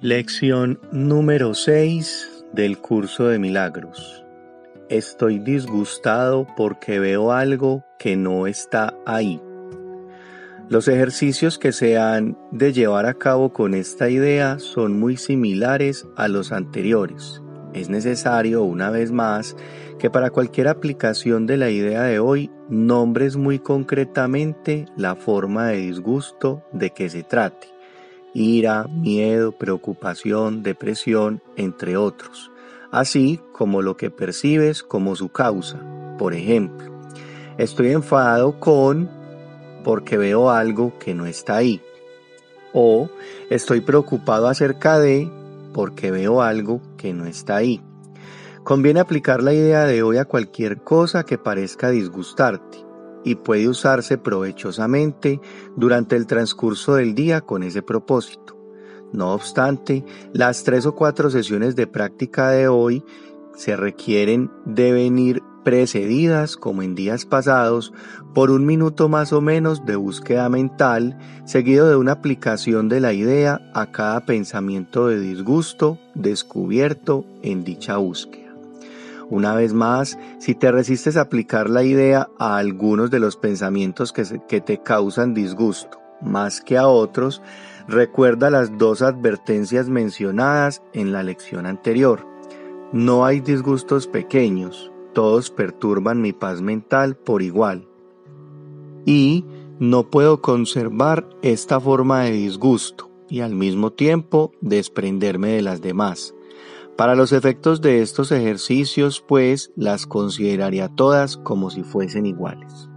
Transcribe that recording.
Lección número 6 del curso de milagros. Estoy disgustado porque veo algo que no está ahí. Los ejercicios que se han de llevar a cabo con esta idea son muy similares a los anteriores. Es necesario, una vez más, que para cualquier aplicación de la idea de hoy nombres muy concretamente la forma de disgusto de que se trate ira, miedo, preocupación, depresión, entre otros, así como lo que percibes como su causa. Por ejemplo, estoy enfadado con porque veo algo que no está ahí. O estoy preocupado acerca de porque veo algo que no está ahí. Conviene aplicar la idea de hoy a cualquier cosa que parezca disgustarte y puede usarse provechosamente durante el transcurso del día con ese propósito. No obstante, las tres o cuatro sesiones de práctica de hoy se requieren de venir precedidas, como en días pasados, por un minuto más o menos de búsqueda mental, seguido de una aplicación de la idea a cada pensamiento de disgusto descubierto en dicha búsqueda. Una vez más, si te resistes a aplicar la idea a algunos de los pensamientos que, te causan disgusto, más que a otros, recuerda las dos advertencias mencionadas en la lección anterior. No hay disgustos pequeños, todos perturban mi paz mental por igual. Y no puedo conservar esta forma de disgusto y al mismo tiempo desprenderme de las demás. Para los efectos de estos ejercicios, pues, las consideraría todas como si fuesen iguales.